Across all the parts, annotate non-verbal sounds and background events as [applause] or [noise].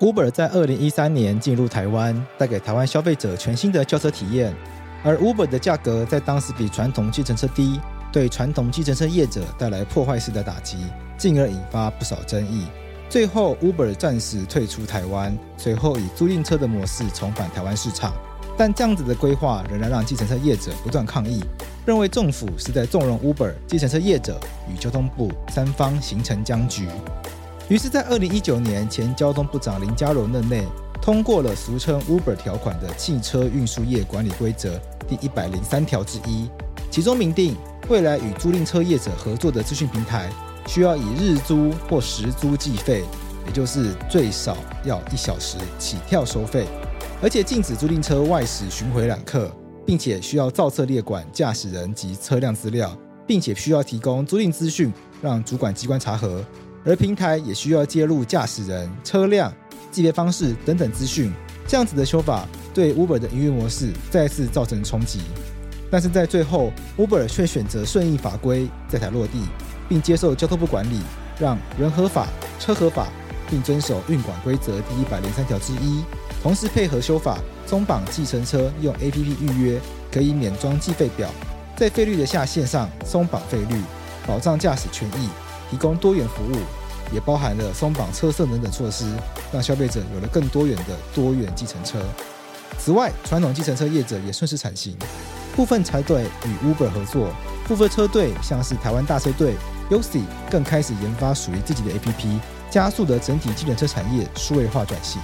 Uber 在二零一三年进入台湾，带给台湾消费者全新的叫车体验。而 Uber 的价格在当时比传统计程车低，对传统计程车业者带来破坏式的打击，进而引发不少争议。最后，Uber 暂时退出台湾，随后以租赁车的模式重返台湾市场。但这样子的规划仍然让计程车业者不断抗议，认为政府是在纵容 Uber、计程车业者与交通部三方形成僵局。于是，在二零一九年，前交通部长林佳龙任内通过了俗称 Uber 条款的汽车运输业管理规则第一百零三条之一，其中明定，未来与租赁车业者合作的资讯平台需要以日租或时租计费，也就是最少要一小时起跳收费，而且禁止租赁车外驶巡回揽客，并且需要造册列管驾驶人及车辆资料，并且需要提供租赁资讯让主管机关查核。而平台也需要揭露驾驶人、车辆、计费方式等等资讯，这样子的修法对 Uber 的营运模式再次造成冲击。但是在最后，Uber 却选择顺应法规，在台落地，并接受交通部管理，让人合法、车合法，并遵守运管规则第一百零三条之一，同时配合修法松绑计程车用 APP 预约可以免装计费表，在费率的下限上松绑费率，保障驾驶权益。提供多元服务，也包含了松绑车色等等措施，让消费者有了更多元的多元计程车。此外，传统计程车业者也顺势产行，部分车队与 Uber 合作，部分车队像是台湾大车队、Yosi 更开始研发属于自己的 APP，加速的整体计程车产业数位化转型，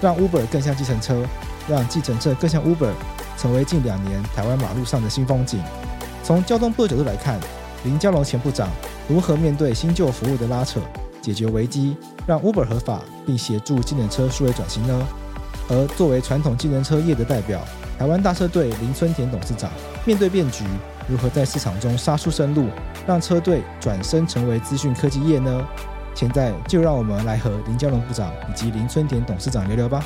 让 Uber 更像计程车，让计程车更像 Uber，成为近两年台湾马路上的新风景。从交通部的角度来看，林佳龙前部长如何面对新旧服务的拉扯，解决危机，让 Uber 合法，并协助智能车数位转型呢？而作为传统智能车业的代表，台湾大车队林村田董事长面对变局，如何在市场中杀出生路，让车队转身成为资讯科技业呢？现在就让我们来和林佳龙部长以及林村田董事长聊聊吧。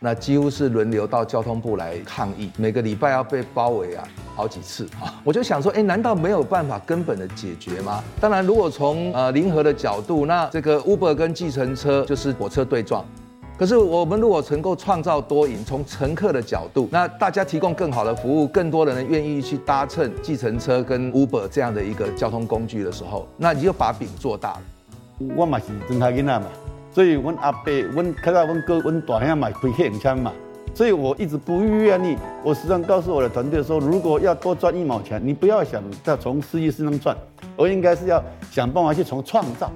那几乎是轮流到交通部来抗议，每个礼拜要被包围啊好几次啊！我就想说，哎，难道没有办法根本的解决吗？当然，如果从呃零和的角度，那这个 Uber 跟计程车就是火车对撞。可是我们如果能够创造多赢，从乘客的角度，那大家提供更好的服务，更多的人愿意去搭乘计程车跟 Uber 这样的一个交通工具的时候，那你就把饼做大了。我嘛是真他囡仔嘛。所以，阮阿伯、阮看到阮哥、阮大兄买亏欠钱嘛，所以我一直不愿意。我时常告诉我的团队说，如果要多赚一毛钱，你不要想再从事业上赚，而应该是要想办法去从创造。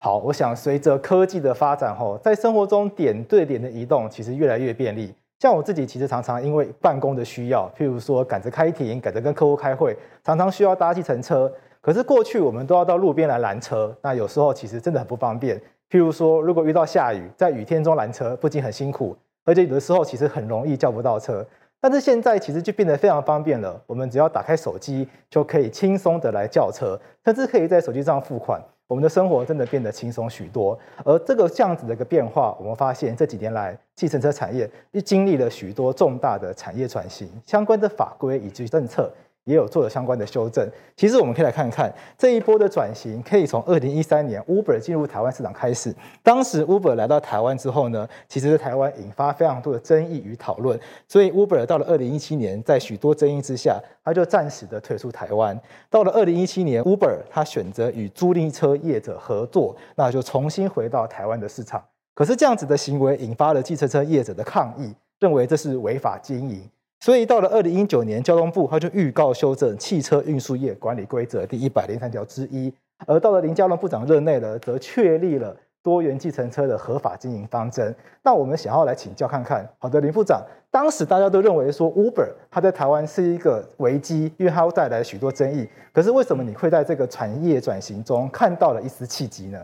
好，我想随着科技的发展，吼，在生活中点对点的移动其实越来越便利。像我自己，其实常常因为办公的需要，譬如说赶着开庭、赶着跟客户开会，常常需要搭计程车。可是过去我们都要到路边来拦车，那有时候其实真的很不方便。譬如说，如果遇到下雨，在雨天中拦车，不仅很辛苦，而且有的时候其实很容易叫不到车。但是现在其实就变得非常方便了，我们只要打开手机就可以轻松的来叫车，甚至可以在手机上付款。我们的生活真的变得轻松许多。而这个这样子的一个变化，我们发现这几年来，计程车产业又经历了许多重大的产业转型，相关的法规以及政策。也有做了相关的修正。其实我们可以来看看这一波的转型，可以从二零一三年 Uber 进入台湾市场开始。当时 Uber 来到台湾之后呢，其实台湾引发非常多的争议与讨论。所以 Uber 到了二零一七年，在许多争议之下，他就暂时的退出台湾。到了二零一七年，Uber 他选择与租赁车业者合作，那就重新回到台湾的市场。可是这样子的行为引发了计程车业者的抗议，认为这是违法经营。所以到了二零一九年，交通部他就预告修正《汽车运输业管理规则》第一百零三条之一，而到了林佳龙部长任内呢，则确立了多元计程车的合法经营方针。那我们想要来请教看看，好的，林部长，当时大家都认为说 Uber 它在台湾是一个危机，因为它会带来许多争议。可是为什么你会在这个产业转型中看到了一丝契机呢？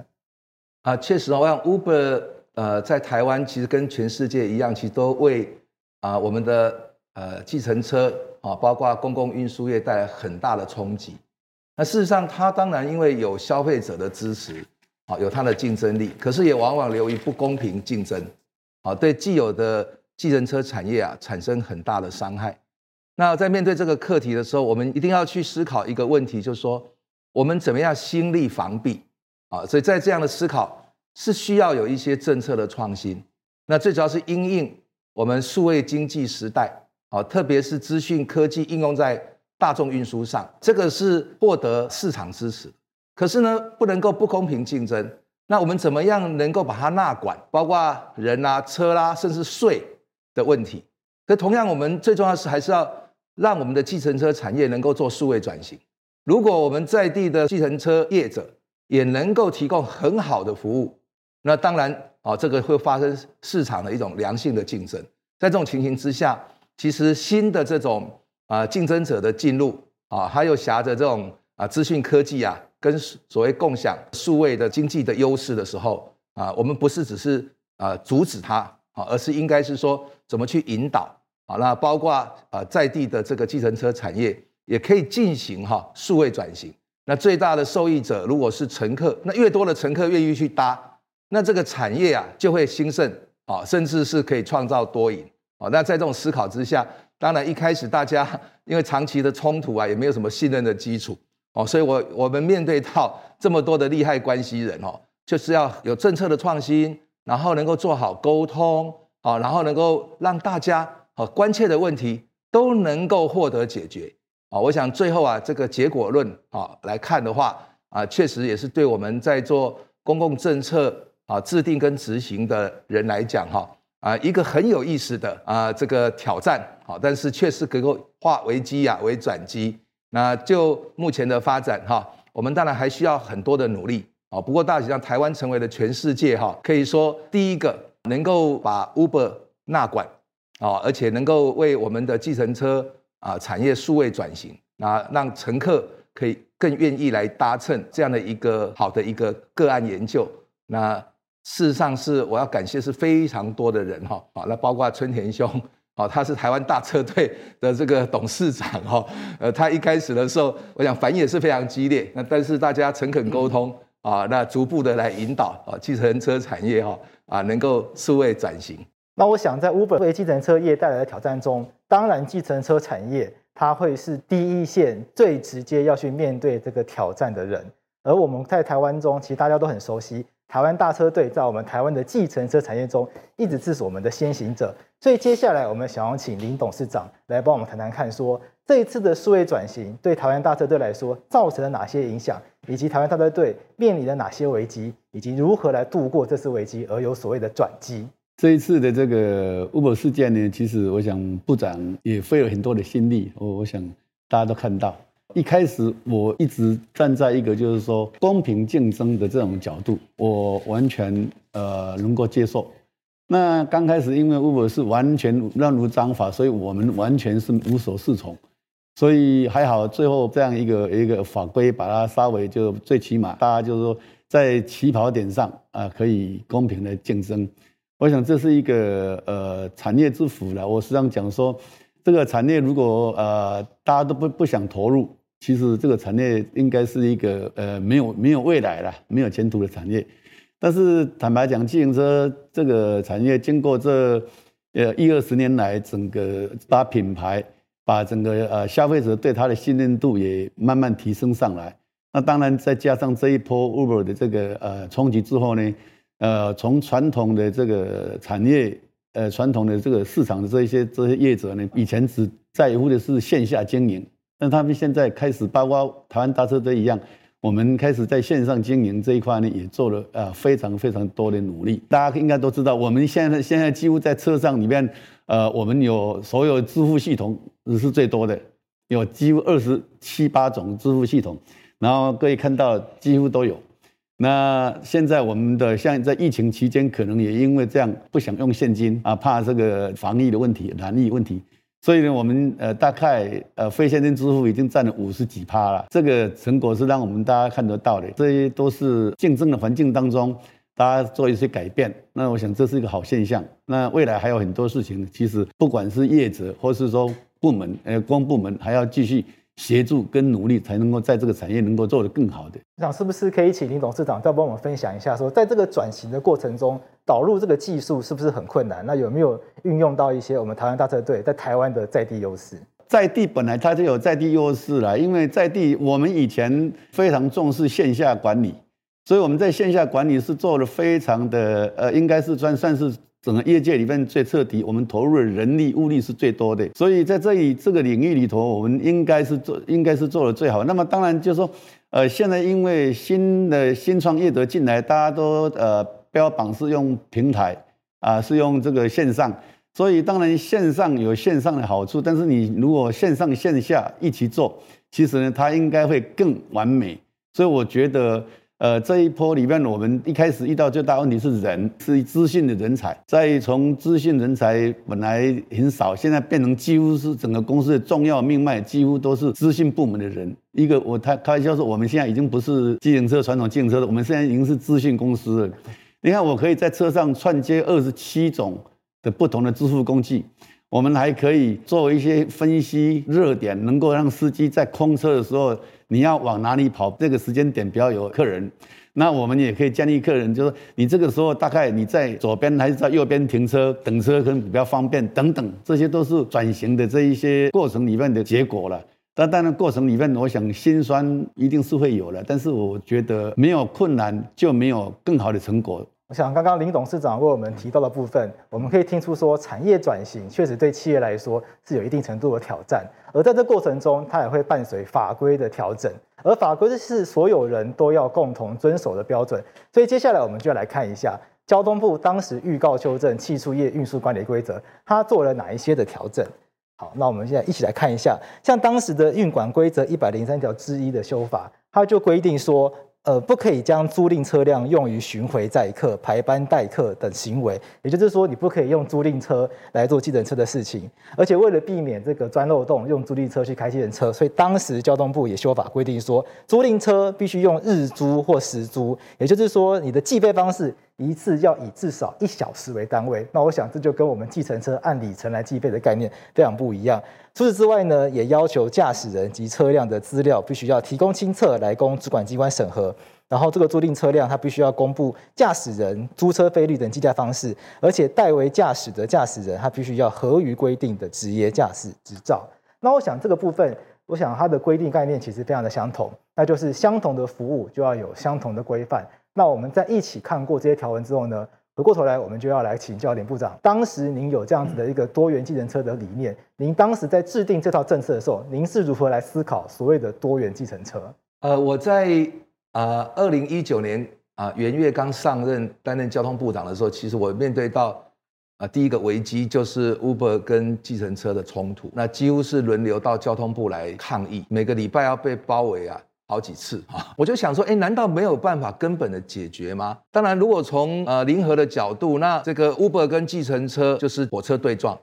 啊，确实，我想 Uber 呃在台湾其实跟全世界一样，其实都为啊我们的呃计程车啊，包括公共运输业带来很大的冲击。那事实上，它当然因为有消费者的支持，啊，有它的竞争力，可是也往往流于不公平竞争，啊，对既有的计程车产业啊产生很大的伤害。那在面对这个课题的时候，我们一定要去思考一个问题，就是说我们怎么样心力防弊啊？所以在这样的思考是需要有一些政策的创新。那最主要是因应我们数位经济时代啊，特别是资讯科技应用在。大众运输上，这个是获得市场支持，可是呢，不能够不公平竞争。那我们怎么样能够把它纳管，包括人啦、啊、车啦、甚至税的问题？可同样，我们最重要的是还是要让我们的计程车产业能够做数位转型。如果我们在地的计程车业者也能够提供很好的服务，那当然啊，这个会发生市场的一种良性的竞争。在这种情形之下，其实新的这种。啊，竞争者的进入啊，还有挟着这种啊资讯科技啊，跟所谓共享数位的经济的优势的时候啊，我们不是只是啊阻止它啊，而是应该是说怎么去引导啊，那包括啊在地的这个计程车产业也可以进行哈数位转型。那最大的受益者如果是乘客，那越多的乘客愿意去搭，那这个产业啊就会兴盛啊，甚至是可以创造多赢啊。那在这种思考之下。当然，一开始大家因为长期的冲突啊，也没有什么信任的基础哦，所以我我们面对到这么多的利害关系人哦，就是要有政策的创新，然后能够做好沟通啊，然后能够让大家啊关切的问题都能够获得解决啊。我想最后啊，这个结果论啊来看的话啊，确实也是对我们在做公共政策啊制定跟执行的人来讲哈。啊，一个很有意思的啊，这个挑战，好，但是确实能够化危机呀为转机。那就目前的发展哈，我们当然还需要很多的努力啊。不过大体上，台湾成为了全世界哈，可以说第一个能够把 Uber 纳管啊，而且能够为我们的计程车啊产业数位转型，那让乘客可以更愿意来搭乘这样的一个好的一个个案研究，那。事实上是我要感谢是非常多的人哈，啊，那包括春田兄，[laughs] 啊，他是台湾大车队的这个董事长哈，呃，他一开始的时候，我想反应也是非常激烈，那但是大家诚恳沟通啊，那逐步的来引导啊，计程车产业哈啊，能够数位转型。那我想在 Uber 为计程车业带来的挑战中，当然计程车产业它会是第一线最直接要去面对这个挑战的人，而我们在台湾中，其实大家都很熟悉。台湾大车队在我们台湾的计程车产业中，一直是我们的先行者。所以接下来我们想要请林董事长来帮我们谈谈看，说这一次的数位转型对台湾大车队来说造成了哪些影响，以及台湾大车队面临了哪些危机，以及如何来度过这次危机而有所谓的转机。这一次的这个 Uber 事件呢，其实我想部长也费了很多的心力，我我想大家都看到。一开始我一直站在一个就是说公平竞争的这种角度，我完全呃能够接受。那刚开始因为 Uber 是完全乱如章法，所以我们完全是无所适从。所以还好，最后这样一个一个法规把它稍微就最起码大家就是说在起跑点上啊可以公平的竞争。我想这是一个呃产业之福了。我实际上讲说这个产业如果呃大家都不不想投入。其实这个产业应该是一个呃没有没有未来了，没有前途的产业。但是坦白讲，自行车这个产业经过这呃一二十年来，整个把品牌、把整个呃消费者对它的信任度也慢慢提升上来。那当然再加上这一波 Uber 的这个呃冲击之后呢，呃从传统的这个产业呃传统的这个市场的这一些这些业者呢，以前只在乎的是线下经营。那他们现在开始，包括台湾大车队一样，我们开始在线上经营这一块呢，也做了呃非常非常多的努力。大家应该都知道，我们现在现在几乎在车上里面，呃，我们有所有支付系统是最多的，有几乎二十七八种支付系统。然后各位看到几乎都有。那现在我们的像在疫情期间，可能也因为这样不想用现金啊，怕这个防疫的问题、染疫问题，所以呢，我们呃大概呃非现金支付已经占了五十几趴了。这个成果是让我们大家看得到的，这些都是竞争的环境当中，大家做一些改变。那我想这是一个好现象。那未来还有很多事情，其实不管是业者或是说部门，呃，公部门还要继续。协助跟努力，才能够在这个产业能够做得更好的。那是不是可以请林董事长再帮我们分享一下说，说在这个转型的过程中，导入这个技术是不是很困难？那有没有运用到一些我们台湾大车队在台湾的在地优势？在地本来它就有在地优势了，因为在地我们以前非常重视线下管理，所以我们在线下管理是做的非常的，呃，应该是算算是。整个业界里面最彻底，我们投入的人力物力是最多的，所以在这里这个领域里头，我们应该是做，应该是做的最好。那么当然就是说，呃，现在因为新的新创业者进来，大家都呃标榜是用平台啊，是用这个线上，所以当然线上有线上的好处，但是你如果线上线下一起做，其实呢，它应该会更完美。所以我觉得。呃，这一波里面，我们一开始遇到最大问题是人，是资讯的人才。再从资讯人才本来很少，现在变成几乎是整个公司的重要命脉，几乎都是资讯部门的人。一个我他开玩笑说，我们现在已经不是自行车传统自行车了，我们现在已经是资讯公司了。你看，我可以在车上串接二十七种的不同的支付工具，我们还可以做一些分析热点，能够让司机在空车的时候。你要往哪里跑？这个时间点比较有客人，那我们也可以建议客人，就是你这个时候大概你在左边还是在右边停车等车，可能比较方便等等，这些都是转型的这一些过程里面的结果了。但当然过程里面，我想心酸一定是会有的，但是我觉得没有困难就没有更好的成果。我想刚刚林董事长为我们提到的部分，我们可以听出说，产业转型确实对企业来说是有一定程度的挑战，而在这过程中，它也会伴随法规的调整，而法规是所有人都要共同遵守的标准。所以接下来我们就要来看一下交通部当时预告修正汽畜业运输管理规则，它做了哪一些的调整。好，那我们现在一起来看一下，像当时的运管规则一百零三条之一的修法，它就规定说。呃，不可以将租赁车辆用于巡回载客、排班待客等行为，也就是说，你不可以用租赁车来做计程车的事情。而且，为了避免这个钻漏洞，用租赁车去开计程车，所以当时交通部也修法规定说，租赁车必须用日租或时租，也就是说，你的计费方式。一次要以至少一小时为单位，那我想这就跟我们计程车按里程来计费的概念非常不一样。除此之外呢，也要求驾驶人及车辆的资料必须要提供清册来供主管机关审核。然后这个租赁车辆它必须要公布驾驶人、租车费率等计价方式，而且代为驾驶的驾驶人他必须要合于规定的职业驾驶执照。那我想这个部分，我想它的规定概念其实非常的相同，那就是相同的服务就要有相同的规范。那我们在一起看过这些条文之后呢，回过头来，我们就要来请教林部长。当时您有这样子的一个多元计程车的理念，您当时在制定这套政策的时候，您是如何来思考所谓的多元计程车？呃，我在啊二零一九年啊元月刚上任担任交通部长的时候，其实我面对到啊第一个危机就是 Uber 跟计程车的冲突，那几乎是轮流到交通部来抗议，每个礼拜要被包围啊。好几次啊，我就想说，哎，难道没有办法根本的解决吗？当然，如果从呃零和的角度，那这个 Uber 跟计程车就是火车对撞。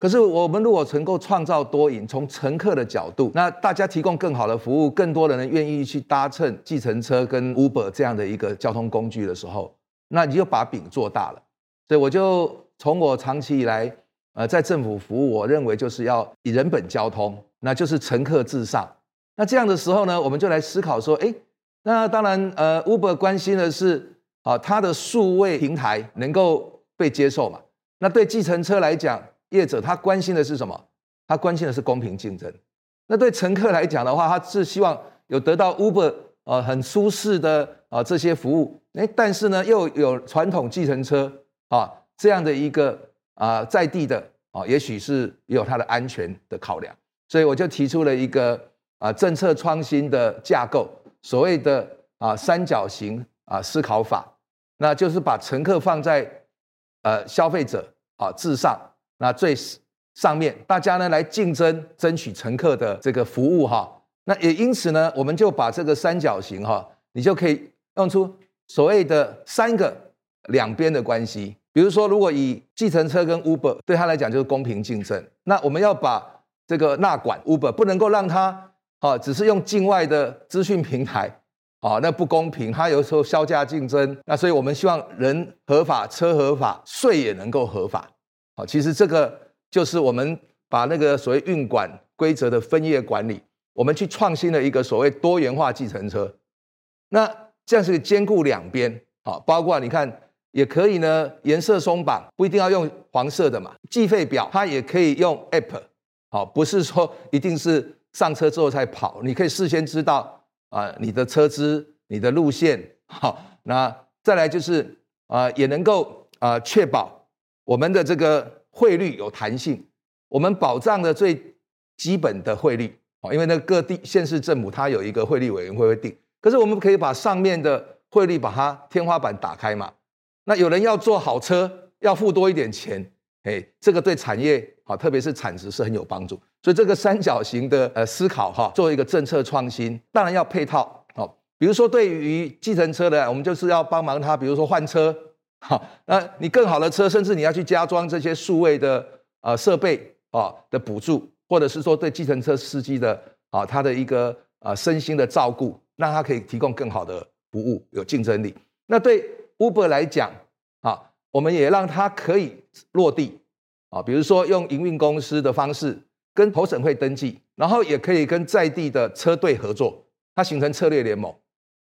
可是我们如果能够创造多赢，从乘客的角度，那大家提供更好的服务，更多的人愿意去搭乘计程车跟 Uber 这样的一个交通工具的时候，那你就把饼做大了。所以我就从我长期以来呃在政府服务，我认为就是要以人本交通，那就是乘客至上。那这样的时候呢，我们就来思考说，哎，那当然，呃，Uber 关心的是啊，它的数位平台能够被接受嘛。那对计程车来讲，业者他关心的是什么？他关心的是公平竞争。那对乘客来讲的话，他是希望有得到 Uber 呃很舒适的啊这些服务，哎，但是呢又有传统计程车啊这样的一个啊在地的啊，也许是有它的安全的考量，所以我就提出了一个。啊，政策创新的架构，所谓的啊三角形啊思考法，那就是把乘客放在呃消费者啊至上，那最上面大家呢来竞争争取乘客的这个服务哈，那也因此呢，我们就把这个三角形哈，你就可以用出所谓的三个两边的关系。比如说，如果以计程车跟 Uber 对他来讲就是公平竞争，那我们要把这个纳管 Uber 不能够让他哦，只是用境外的资讯平台哦，那不公平。他有时候削价竞争，那所以我们希望人合法，车合法，税也能够合法。好，其实这个就是我们把那个所谓运管规则的分业管理，我们去创新了一个所谓多元化计程车。那这样是兼顾两边，好，包括你看。也可以呢，颜色松绑，不一定要用黄色的嘛。计费表它也可以用 App，好，不是说一定是上车之后才跑，你可以事先知道啊，你的车资、你的路线，[laughs] 好，那再来就是啊，也能够啊确保我们的这个汇率有弹性，我们保障的最基本的汇率啊，因为那各地县市政府它有一个汇率委员会会定，可是我们可以把上面的汇率把它天花板打开嘛。那有人要坐好车，要付多一点钱，哎，这个对产业好，特别是产值是很有帮助。所以这个三角形的呃思考哈，作为一个政策创新，当然要配套好。比如说对于计程车的，我们就是要帮忙他，比如说换车，好，那你更好的车，甚至你要去加装这些数位的呃设备啊的补助，或者是说对计程车司机的啊他的一个啊身心的照顾，让他可以提供更好的服务，有竞争力。那对。Uber 来讲，啊，我们也让他可以落地，啊，比如说用营运公司的方式跟投审会登记，然后也可以跟在地的车队合作，它形成策略联盟。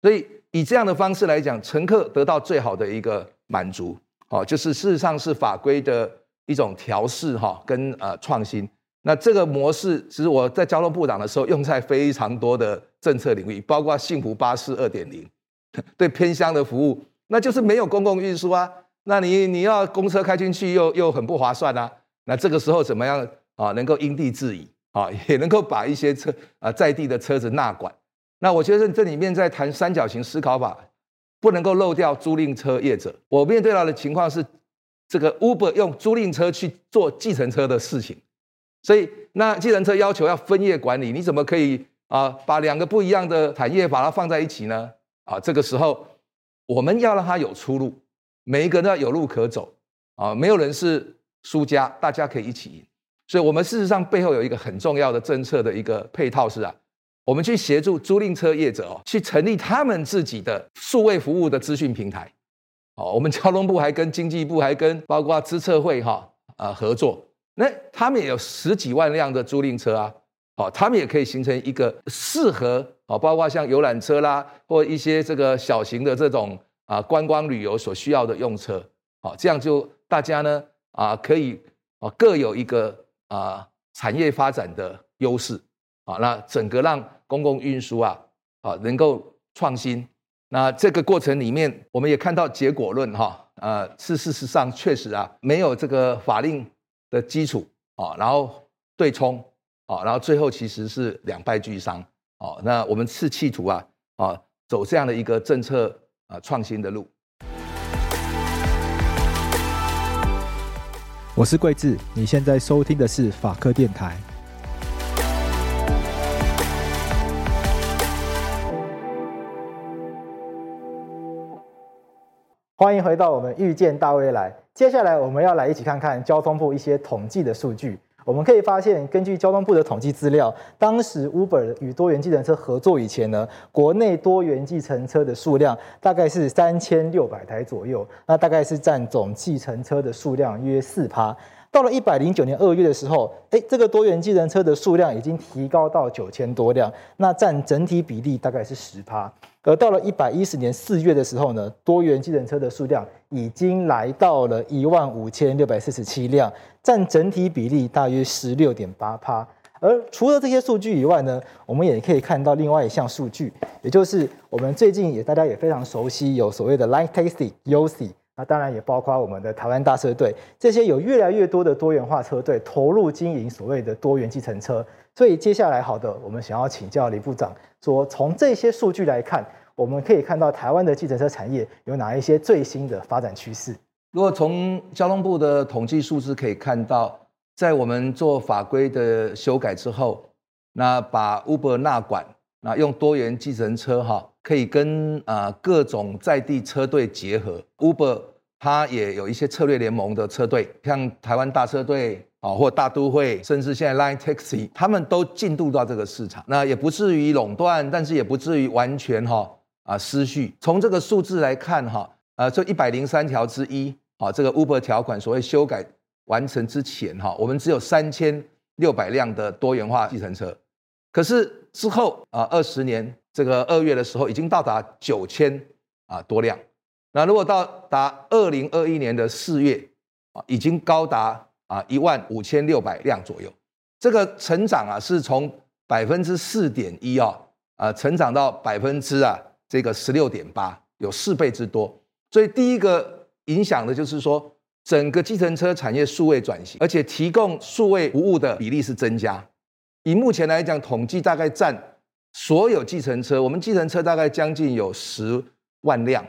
所以以这样的方式来讲，乘客得到最好的一个满足，哦，就是事实上是法规的一种调试哈，跟呃创新。那这个模式其实我在交通部长的时候用在非常多的政策领域，包括幸福巴士二点零，[laughs] 对偏乡的服务。那就是没有公共运输啊，那你你要公车开进去又又很不划算啊。那这个时候怎么样啊？能够因地制宜啊，也能够把一些车啊在地的车子纳管。那我觉得这里面在谈三角形思考法，不能够漏掉租赁车业者。我面对到的情况是，这个 Uber 用租赁车去做计程车的事情，所以那计程车要求要分业管理，你怎么可以啊把两个不一样的产业把它放在一起呢？啊，这个时候。我们要让他有出路，每一个都要有路可走啊！没有人是输家，大家可以一起赢。所以，我们事实上背后有一个很重要的政策的一个配套是啊，我们去协助租赁车业者哦，去成立他们自己的数位服务的资讯平台。哦，我们交通部还跟经济部还跟包括资策会哈啊合作，那他们也有十几万辆的租赁车啊，哦，他们也可以形成一个适合。哦，包括像游览车啦，或一些这个小型的这种啊观光旅游所需要的用车，哦，这样就大家呢啊可以啊各有一个啊产业发展的优势啊，那整个让公共运输啊啊能够创新。那这个过程里面，我们也看到结果论哈，呃，是事实上确实啊没有这个法令的基础啊，然后对冲啊，然后最后其实是两败俱伤。啊，那我们是企图啊，啊，走这样的一个政策啊创新的路。我是桂智，你现在收听的是法科电台。欢迎回到我们遇见大未来。接下来我们要来一起看看交通部一些统计的数据。我们可以发现，根据交通部的统计资料，当时 Uber 与多元计程车合作以前呢，国内多元计程车的数量大概是三千六百台左右，那大概是占总计程车的数量约四趴。到了一百零九年二月的时候，哎，这个多元计程车的数量已经提高到九千多辆，那占整体比例大概是十趴。而到了一百一十年四月的时候呢，多元计程车的数量已经来到了一万五千六百四十七辆，占整体比例大约十六点八趴。而除了这些数据以外呢，我们也可以看到另外一项数据，也就是我们最近也大家也非常熟悉，有所谓的 Line Taxi、YOSI，那当然也包括我们的台湾大车队，这些有越来越多的多元化车队投入经营所谓的多元计程车。所以接下来，好的，我们想要请教李部长，说从这些数据来看，我们可以看到台湾的计程车产业有哪一些最新的发展趋势？如果从交通部的统计数字可以看到，在我们做法规的修改之后，那把 Uber 纳管，那用多元计程车哈，可以跟啊各种在地车队结合。Uber 它也有一些策略联盟的车队，像台湾大车队啊，或大都会，甚至现在 Line Taxi，他们都进入到这个市场。那也不至于垄断，但是也不至于完全哈啊失序。从这个数字来看哈，呃，这一百零三条之一，啊，这个 Uber 条款所谓修改完成之前哈，我们只有三千六百辆的多元化计程车，可是之后啊，二十年这个二月的时候，已经到达九千啊多辆。那如果到达二零二一年的四月啊，已经高达啊一万五千六百辆左右。这个成长啊，是从百分之四点一啊啊成长到百分之啊这个十六点八，有四倍之多。所以第一个影响的就是说。整个计程车产业数位转型，而且提供数位服务的比例是增加。以目前来讲，统计大概占所有计程车，我们计程车大概将近有十万辆，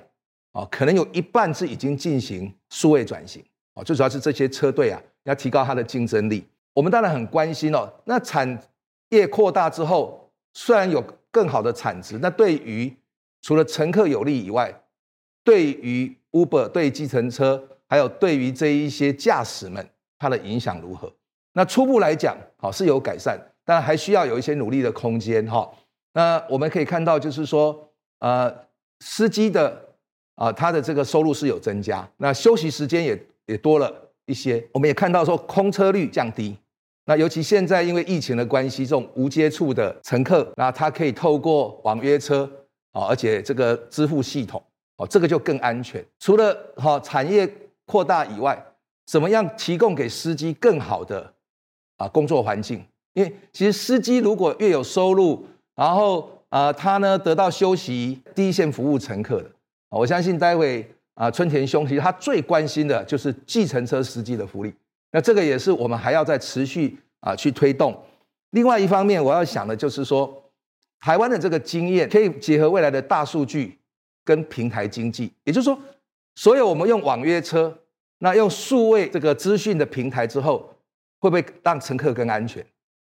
啊，可能有一半是已经进行数位转型，啊，最主要是这些车队啊，要提高它的竞争力。我们当然很关心哦。那产业扩大之后，虽然有更好的产值，那对于除了乘客有利以外，对于 Uber 对计程车。还有对于这一些驾驶们，它的影响如何？那初步来讲，好是有改善，但还需要有一些努力的空间哈。那我们可以看到，就是说，呃，司机的啊、呃，他的这个收入是有增加，那休息时间也也多了一些。我们也看到说，空车率降低。那尤其现在因为疫情的关系，这种无接触的乘客，那他可以透过网约车啊，而且这个支付系统，哦，这个就更安全。除了哈产业。扩大以外，怎么样提供给司机更好的啊工作环境？因为其实司机如果越有收入，然后啊他呢得到休息，第一线服务乘客的，我相信待会啊春田兄其实他最关心的就是计程车司机的福利。那这个也是我们还要再持续啊去推动。另外一方面，我要想的就是说，台湾的这个经验可以结合未来的大数据跟平台经济，也就是说。所有，我们用网约车，那用数位这个资讯的平台之后，会不会让乘客更安全？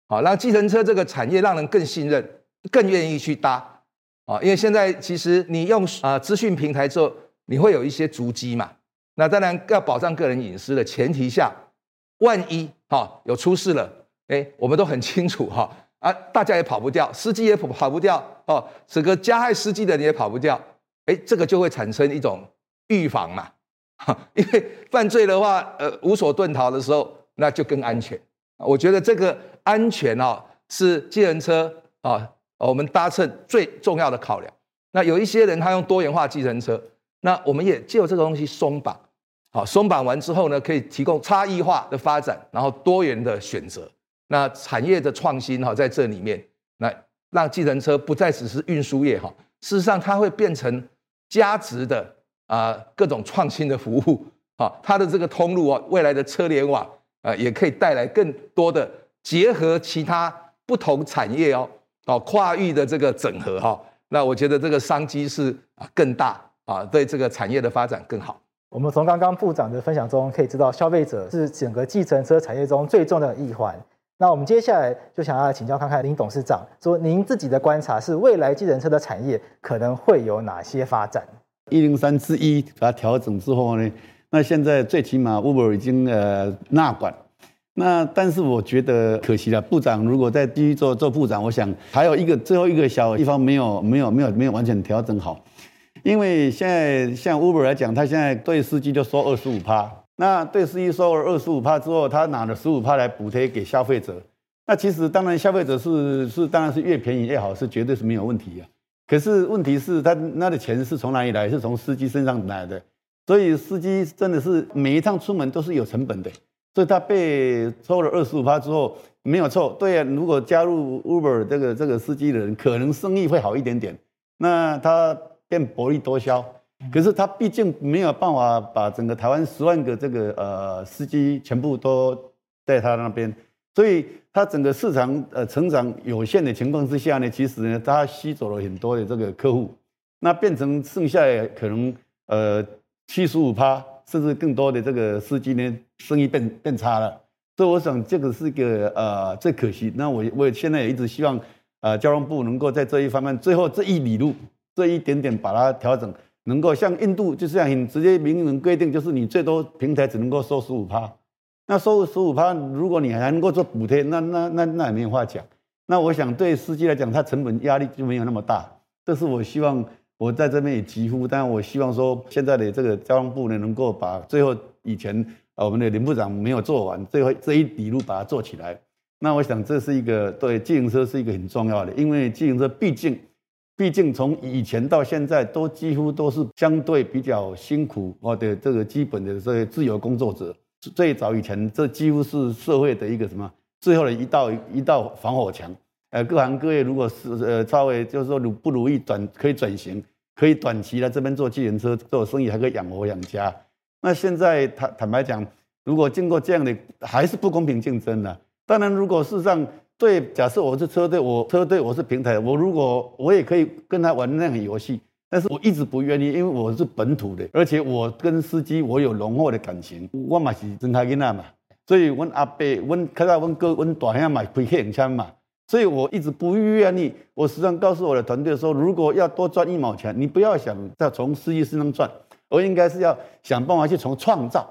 好，让计程车这个产业让人更信任、更愿意去搭啊？因为现在其实你用啊资讯平台之后，你会有一些足迹嘛。那当然要保障个人隐私的前提下，万一哈有出事了，哎，我们都很清楚哈啊，大家也跑不掉，司机也跑跑不掉哦，整个加害司机的你也跑不掉，哎，这个就会产生一种。预防嘛，哈 [laughs] 因为犯罪的话，呃，无所遁逃的时候，那就更安全。我觉得这个安全哦，是计程车啊，我们搭乘最重要的考量。那有一些人他用多元化计程车，那我们也借由这个东西松绑，好，松绑完之后呢，可以提供差异化的发展，然后多元的选择。那产业的创新哈，在这里面，那让计程车不再只是运输业哈，事实上它会变成加值的。啊，各种创新的服务，啊，它的这个通路啊，未来的车联网啊，也可以带来更多的结合其他不同产业哦，哦，跨域的这个整合哈，那我觉得这个商机是啊更大啊，对这个产业的发展更好。我们从刚刚部长的分享中可以知道，消费者是整个计程车产业中最重要的一环。那我们接下来就想要请教看看林董事长，说您自己的观察是未来计程车的产业可能会有哪些发展？一零三之一把它调整之后呢，那现在最起码 Uber 已经呃纳管，那但是我觉得可惜了。部长如果再继续做做部长，我想还有一个最后一个小地方没有没有没有没有完全调整好，因为现在像 Uber 来讲，他现在对司机就收二十五趴，那对司机收了二十五趴之后，他拿了十五趴来补贴给消费者，那其实当然消费者是是当然是越便宜越好，是绝对是没有问题啊。可是问题是他那的钱是从哪里来？是从司机身上来的，所以司机真的是每一趟出门都是有成本的，所以他被抽了二十五趴之后没有错。对啊，如果加入 Uber 这个这个司机的人，可能生意会好一点点，那他变薄利多销。可是他毕竟没有办法把整个台湾十万个这个呃司机全部都在他那边。所以他整个市场呃成长有限的情况之下呢，其实呢，他吸走了很多的这个客户，那变成剩下的可能呃七十五趴甚至更多的这个司机呢，生意变变差了。所以我想这个是一个呃最可惜。那我我现在也一直希望呃交通部能够在这一方面最后这一里路这一点点把它调整，能够像印度就是这样很直接明文规定，就是你最多平台只能够收十五趴。那收十五趴，如果你还能够做补贴，那那那那也没有话讲。那我想对司机来讲，他成本压力就没有那么大。这是我希望我在这边也疾呼，但我希望说现在的这个交通部呢，能够把最后以前啊我们的林部长没有做完，最后这一笔路把它做起来。那我想这是一个对自行车是一个很重要的，因为自行车毕竟毕竟从以前到现在都几乎都是相对比较辛苦哦的这个基本的这些自由工作者。最早以前，这几乎是社会的一个什么？最后的一道一道防火墙。呃，各行各业如果是呃稍微就是说如不如意转可以转型，可以短期来这边做计程车做生意，还可以养活养家。那现在坦坦白讲，如果经过这样的，还是不公平竞争的。当然，如果事实上对，假设我是车队，我车队我是平台，我如果我也可以跟他玩那样的游戏。但是我一直不愿意，因为我是本土的，而且我跟司机我有浓厚的感情。我嘛是真开囡仔嘛，所以阮阿伯、阮看到阮哥、阮大兄嘛开客运车嘛，所以我一直不愿意。我时常告诉我的团队说，如果要多赚一毛钱，你不要想要从司机身上赚，而应该是要想办法去从创造，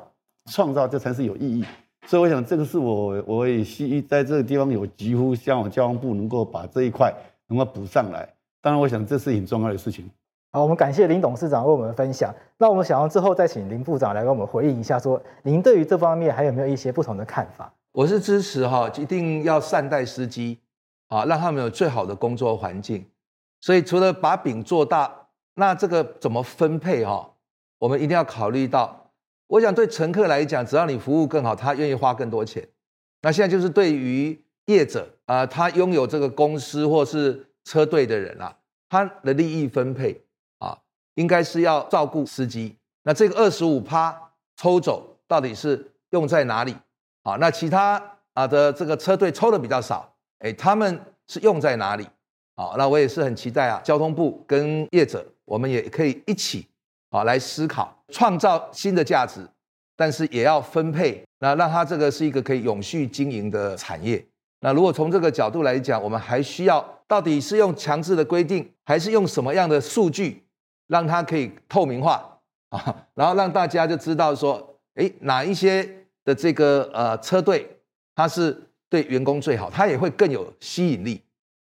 创造这才是有意义。所以我想这个是我我也希在这个地方有几乎，希望交通部能够把这一块能够补上来。当然，我想这是很重要的事情。好，我们感谢林董事长为我们分享。那我们想要之后再请林部长来跟我们回应一下，说您对于这方面还有没有一些不同的看法？我是支持哈，一定要善待司机，啊，让他们有最好的工作环境。所以除了把饼做大，那这个怎么分配哈？我们一定要考虑到。我想对乘客来讲，只要你服务更好，他愿意花更多钱。那现在就是对于业者啊，他拥有这个公司或是车队的人啊，他的利益分配啊。应该是要照顾司机，那这个二十五趴抽走到底是用在哪里？啊，那其他啊的这个车队抽的比较少，哎，他们是用在哪里？啊，那我也是很期待啊，交通部跟业者，我们也可以一起啊来思考，创造新的价值，但是也要分配，那让它这个是一个可以永续经营的产业。那如果从这个角度来讲，我们还需要到底是用强制的规定，还是用什么样的数据？让它可以透明化啊，然后让大家就知道说，诶，哪一些的这个呃车队，它是对员工最好，他也会更有吸引力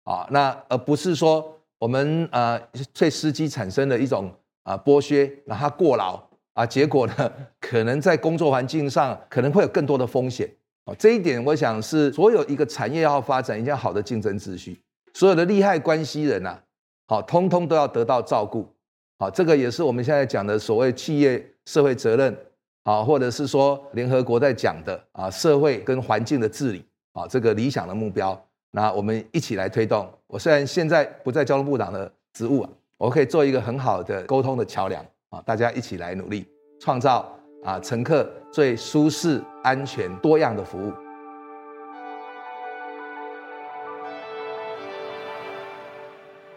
啊。那而不是说我们呃对司机产生的一种啊剥削，让他过劳啊，结果呢，可能在工作环境上可能会有更多的风险啊。这一点，我想是所有一个产业要发展一定要好的竞争秩序，所有的利害关系人呐，好，通通都要得到照顾。好，这个也是我们现在讲的所谓企业社会责任，啊，或者是说联合国在讲的啊，社会跟环境的治理，啊，这个理想的目标，那我们一起来推动。我虽然现在不在交通部长的职务啊，我可以做一个很好的沟通的桥梁啊，大家一起来努力，创造啊乘客最舒适、安全、多样的服务。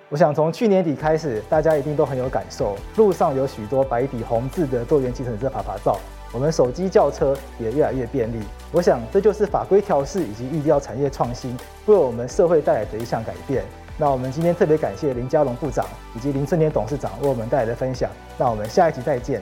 我想从去年底开始，大家一定都很有感受，路上有许多白底红字的多元计程车趴趴走，我们手机叫车也越来越便利。我想这就是法规调试以及预料产业创新为我们社会带来的一项改变。那我们今天特别感谢林佳龙部长以及林春年董事长为我们带来的分享。那我们下一集再见。